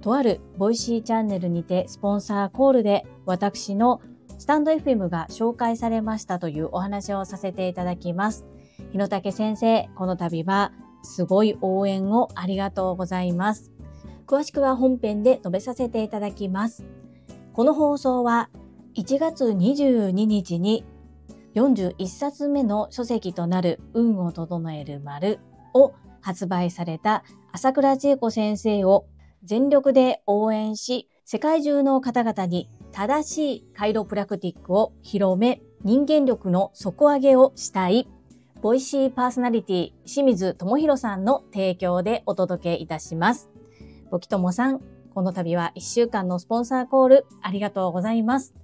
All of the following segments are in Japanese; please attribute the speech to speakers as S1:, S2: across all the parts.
S1: とある Voicyチャンネルにてスポンサーコールで私のスタンド FM が紹介されましたというお話をさせていただきます。日野武先生、この度はすごい応援をありがとうございます。詳しくは本編で述べさせていただきます。この放送は1月22日に41冊目の書籍となる運を整える丸を発売された朝倉千恵子先生を全力で応援し、世界中の方々に正しいカイロプラクティックを広め、人間力の底上げをしたい、ボイシーパーソナリティ清水智弘さんの提供でお届けいたします。ボキトモさん、この度は1週間のスポンサーコールありがとうございます。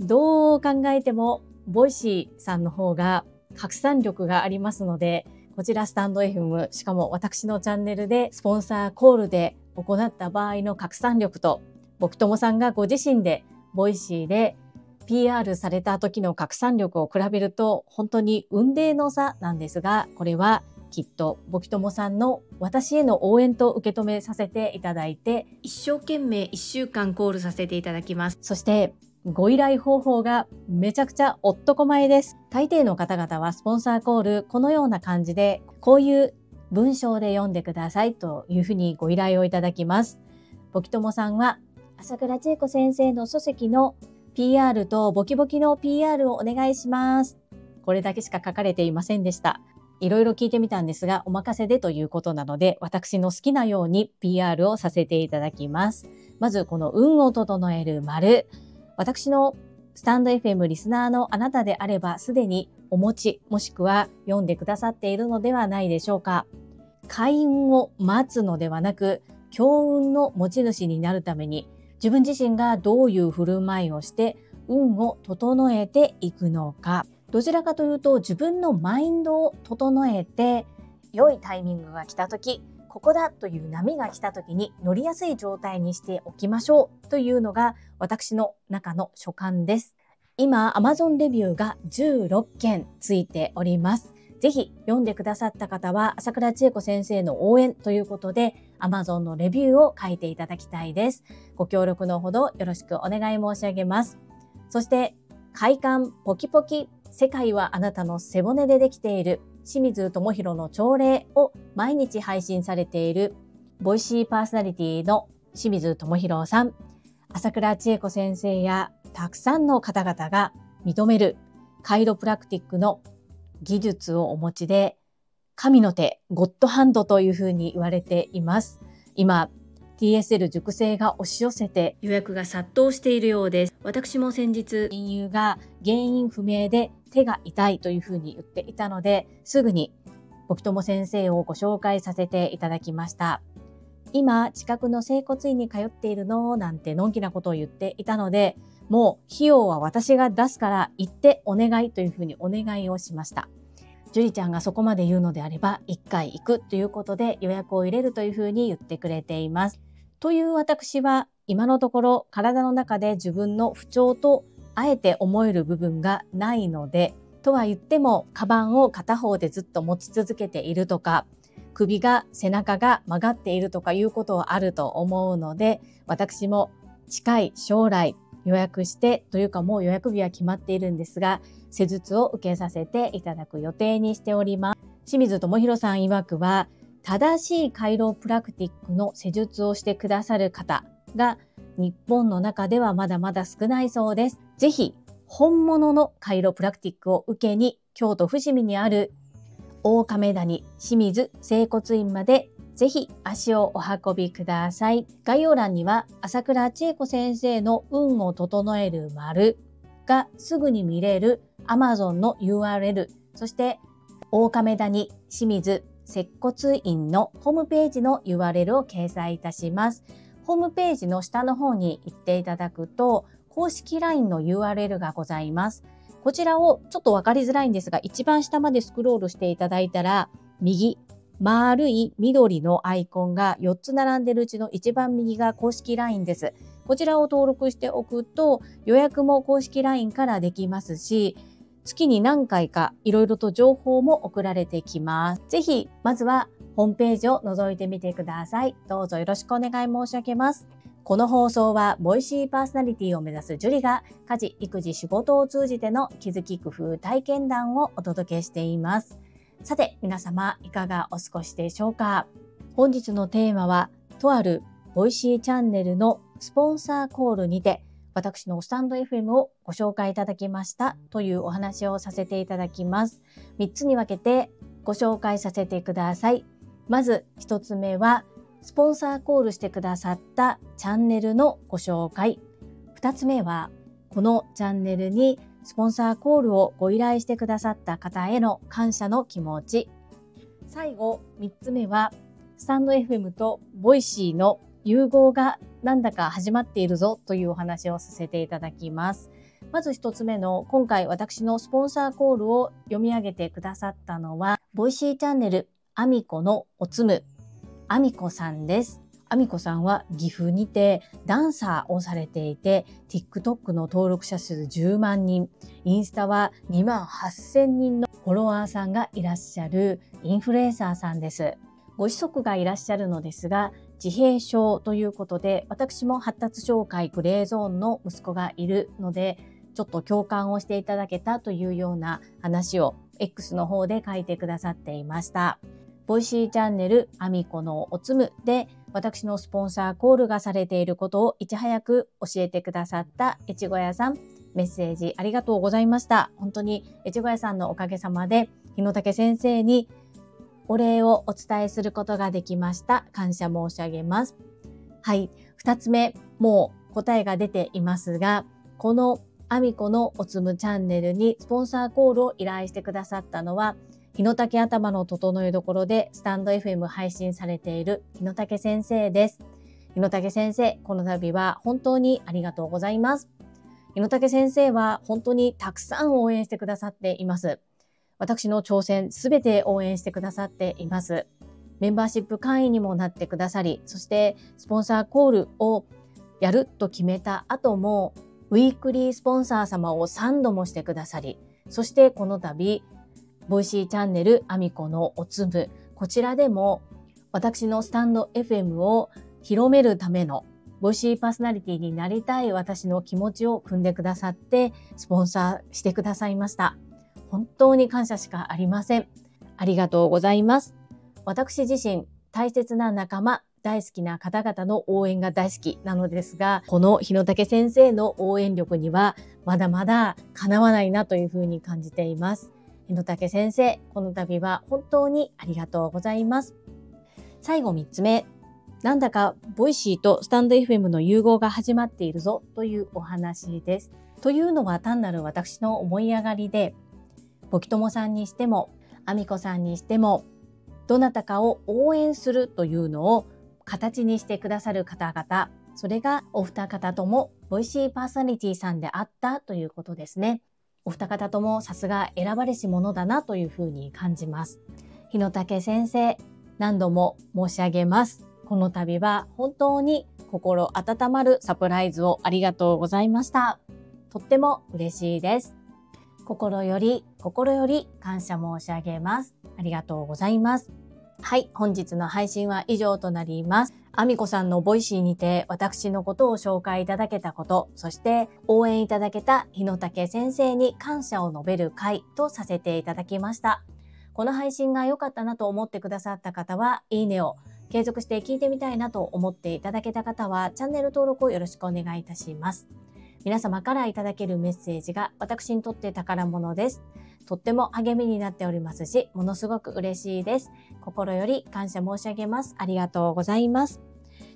S1: どう考えても、Voicyさんの方が拡散力がありますので、こちらスタンド FM、しかも私のチャンネルでスポンサーコールで行った場合の拡散力と、ボキトモさんがご自身で Voicyで PR された時の拡散力を比べると本当に雲泥の差なんですが、これはきっとボキトモさんの私への応援と受け止めさせていただいて、一生懸命1週間コールさせていただきます。そしてご依頼方法がめちゃくちゃおっとこまえです。大抵の方々はスポンサーコール、このような感じで、こういう文章で読んでくださいというふうにご依頼をいただきます。ボキトモさんは、朝倉千恵子先生の書籍の PR とボキボキの PR をお願いします。これだけしか書かれていませんでした。いろいろ聞いてみたんですが、お任せでということなので、私の好きなように PR をさせていただきます。まず、この運を整える丸。私のスタンド FM リスナーのあなたであればすでにお持ちもしくは読んでくださっているのではないでしょうか。開運を待つのではなく強運の持ち主になるために自分自身がどういう振る舞いをして運を整えていくのかどちらかというと自分のマインドを整えて良いタイミングが来た時ここだという波が来た時に乗りやすい状態にしておきましょうというのが私の中の所感です。今、Amazon レビューが16件ついております。ぜひ読んでくださった方は朝倉千恵子先生の応援ということで Amazon のレビューを書いていただきたいです。ご協力のほどよろしくお願い申し上げます。そして快感ポキポキ世界はあなたの背骨でできている清水智弘の朝礼を毎日配信されているボイシーパーソナリティの清水智弘さん、朝倉千恵子先生やたくさんの方々が認めるカイロプラクティックの技術をお持ちで、神の手、ゴッドハンドというふうに言われています。今、TSL 熟成が押し寄せて予約が殺到しているようです。私も先日、親友が原因不明で手が痛いというふうに言っていたので、すぐに僕友先生をご紹介させていただきました。今、近くの整骨院に通っているのなんてのんきなことを言っていたので、もう費用は私が出すから行ってお願いというふうにお願いをしました。樹里ちゃんがそこまで言うのであれば、一回行くということで予約を入れるというふうに言ってくれています。という私は今のところ体の中で自分の不調とあえて思える部分がないのでとは言ってもカバンを片方でずっと持ち続けているとか首が背中が曲がっているとかいうことはあると思うので私も近い将来予約してというかもう予約日は決まっているんですが施術を受けさせていただく予定にしております。清水智弘さん曰くは正しいカイロプラクティックの施術をしてくださる方が日本の中ではまだまだ少ないそうです。ぜひ本物のカイロプラクティックを受けに京都伏見にある大亀谷清水整骨院までぜひ足をお運びください。概要欄には朝倉千恵子先生の運を整える丸がすぐに見れる Amazon の URL、そして大亀谷清水接骨院のホームページの URL を掲載いたします。ホームページの下の方に行っていただくと、公式 LINE の URL がございます。こちらをちょっとわかりづらいんですが、一番下までスクロールしていただいたら、右、丸い緑のアイコンが4つ並んでるうちの一番右が公式 LINE です。こちらを登録しておくと予約も公式 LINE からできますし、月に何回かいろいろと情報も送られてきます。ぜひ、まずはホームページを覗いてみてください。どうぞよろしくお願い申し上げます。この放送は、 Voicyパーソナリティを目指すジュリが、家事、育児、仕事を通じての気づき、工夫、体験談をお届けしています。さて、皆様、いかがお過ごしでしょうか？本日のテーマは、とあるボイシーチャンネルのスポンサーコールにて、私のスタンド FM をご紹介いただきましたというお話をさせていただきます。3つに分けてご紹介させてください。まず1つ目は、スポンサーコールしてくださったチャンネルのご紹介。2つ目は、このチャンネルにスポンサーコールをご依頼してくださった方への感謝の気持ち。最後、3つ目は、スタンド FM と Voicyの融合がなんだか始まっているぞというお話をさせていただきます。まず一つ目の今回私のスポンサーコールを読み上げてくださったのは、 Voicyチャンネルアミコのおつむ、アミコさんです。アミコさんは岐阜にてダンサーをされていて、TikTok の登録者数10万人、インスタは2万8000人のフォロワーさんがいらっしゃるインフルエンサーさんです。ご子息がいらっしゃるのですが、自閉症ということで、私も発達障害グレーゾーンの息子がいるので、ちょっと共感をしていただけたというような話を X の方で書いてくださっていました。 Voicyチャンネルアミコのおつむで私のスポンサーコールがされていることをいち早く教えてくださった越後屋さん、メッセージありがとうございました。本当に越後屋さんのおかげさまで日野武先生にお礼をお伝えすることができました。感謝申し上げます。はい。二つ目、もう答えが出ていますが、このアミコのおつむチャンネルにスポンサーコールを依頼してくださったのは、日野竹頭の整えどころでスタンド FM 配信されている日野竹先生です。日野竹先生、この度は本当にありがとうございます。日野竹先生は本当にたくさん応援してくださっています。私の挑戦すべて応援してくださっています。メンバーシップ会員にもなってくださり、そしてスポンサーコールをやると決めた後も、ウィークリースポンサー様を3度もしてくださり、そしてこの度、 Voicyチャンネルアミコのおつむ、こちらでも私のスタンド FM を広めるための Voicyパーソナリティになりたい私の気持ちを汲んでくださって、スポンサーしてくださいました。本当に感謝しかありません。ありがとうございます。私自身、大切な仲間、大好きな方々の応援が大好きなのですが、この日野武先生の応援力にはまだまだかなわないなというふうに感じています。野武先生、この度は本当にありがとうございます。最後3つ目。なんだか Voicyとスタンド FM の融合が始まっているぞというお話です。というのは単なる私の思い上がりで、ボキトモさんにしても、アミコさんにしても、どなたかを応援するというのを形にしてくださる方々、それがお二方ともボイシーパーソナリティさんであったということですね。お二方ともさすが選ばれし者だなというふうに感じます。日野武先生、何度も申し上げます。この度は本当に心温まるサプライズをありがとうございました。とっても嬉しいです。心より、心より感謝申し上げます。ありがとうございます。はい、本日の配信は以上となります。アミコさんの Voicyにて私のことを紹介いただけたこと、そして応援いただけた日野武先生に感謝を述べる回とさせていただきました。この配信が良かったなと思ってくださった方は、いいねを、継続して聞いてみたいなと思っていただけた方は、チャンネル登録をよろしくお願いいたします。皆様からいただけるメッセージが私にとって宝物です。とっても励みになっておりますし、ものすごく嬉しいです。心より感謝申し上げます。ありがとうございます。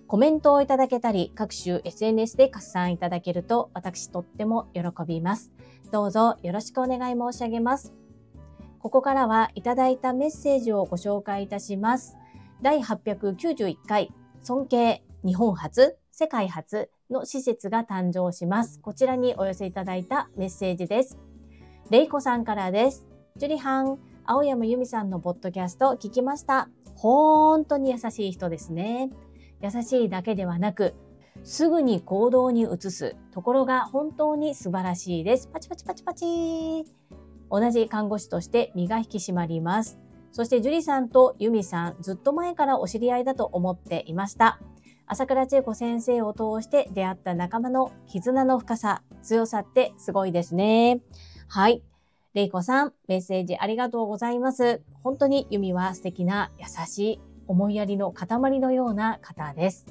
S1: コメントをいただけたり、各種 SNS で拡散いただけると、私とっても喜びます。どうぞよろしくお願い申し上げます。ここからはいただいたメッセージをご紹介いたします。第891回、尊敬、日本初、世界初の施設が誕生します。こちらにお寄せいただいたメッセージです。レイコさんからです。ジュリハン、青山由美さんのポッドキャスト聞きました。本当に優しい人ですね。優しいだけではなく、すぐに行動に移すところが本当に素晴らしいです。パチパチパチパチ。同じ看護師として身が引き締まります。そして樹里さんと由美さん、ずっと前からお知り合いだと思っていました。朝倉千恵子先生を通して出会った仲間の絆の深さ、強さってすごいですね。はい。れいこさん、メッセージありがとうございます。本当にユミは素敵な優しい思いやりの塊のような方です。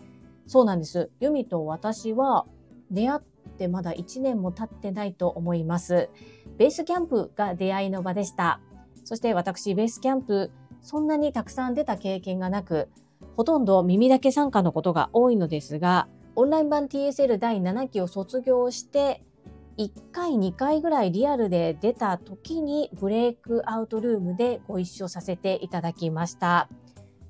S1: そうなんです。ユミと私は出会ってまだ1年も経ってないと思います。ベースキャンプが出会いの場でした。そして私、ベースキャンプ、そんなにたくさん出た経験がなく、ほとんど耳だけ参加のことが多いのですが、オンライン版 TSL 第7期を卒業して、1回2回ぐらいリアルで出た時にブレイクアウトルームでご一緒させていただきました。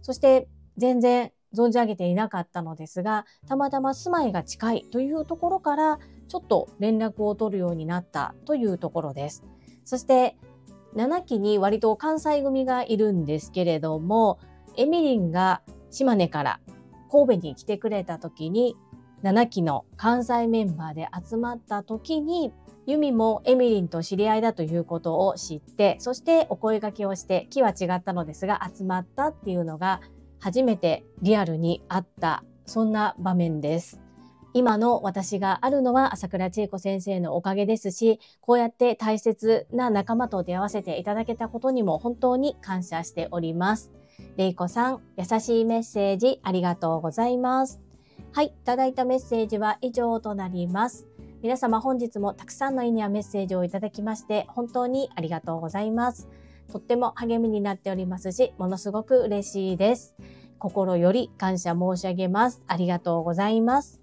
S1: そして全然存じ上げていなかったのですが、たまたま住まいが近いというところからちょっと連絡を取るようになったというところです。そして7期に割と関西組がいるんですけれども、エミリンが島根から神戸に来てくれた時に7期の関西メンバーで集まった時にユミもエミリンと知り合いだということを知ってそしてお声掛けをして木は違ったのですが集まったっていうのが初めてリアルにあったそんな場面です。今の私があるのは朝倉千恵子先生のおかげですし、こうやって大切な仲間と出会わせていただけたことにも本当に感謝しております。れいこさん、優しいメッセージありがとうございます。はい、いただいたメッセージは以上となります。皆様本日もたくさんの意味やメッセージをいただきまして本当にありがとうございます。とっても励みになっておりますし、ものすごく嬉しいです。心より感謝申し上げます。ありがとうございます。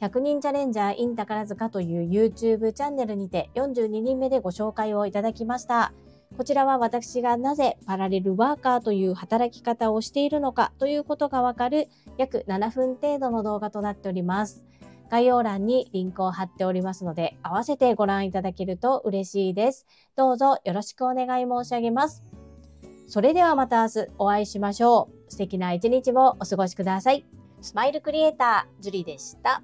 S1: 100人チャレンジャー in 宝塚という YouTube チャンネルにて42人目でご紹介をいただきました。こちらは私がなぜパラレルワーカーという働き方をしているのかということがわかる約7分程度の動画となっております。概要欄にリンクを貼っておりますので、合わせてご覧いただけると嬉しいです。どうぞよろしくお願い申し上げます。それではまた明日お会いしましょう。素敵な一日をお過ごしください。スマイルクリエイター、ジュリでした。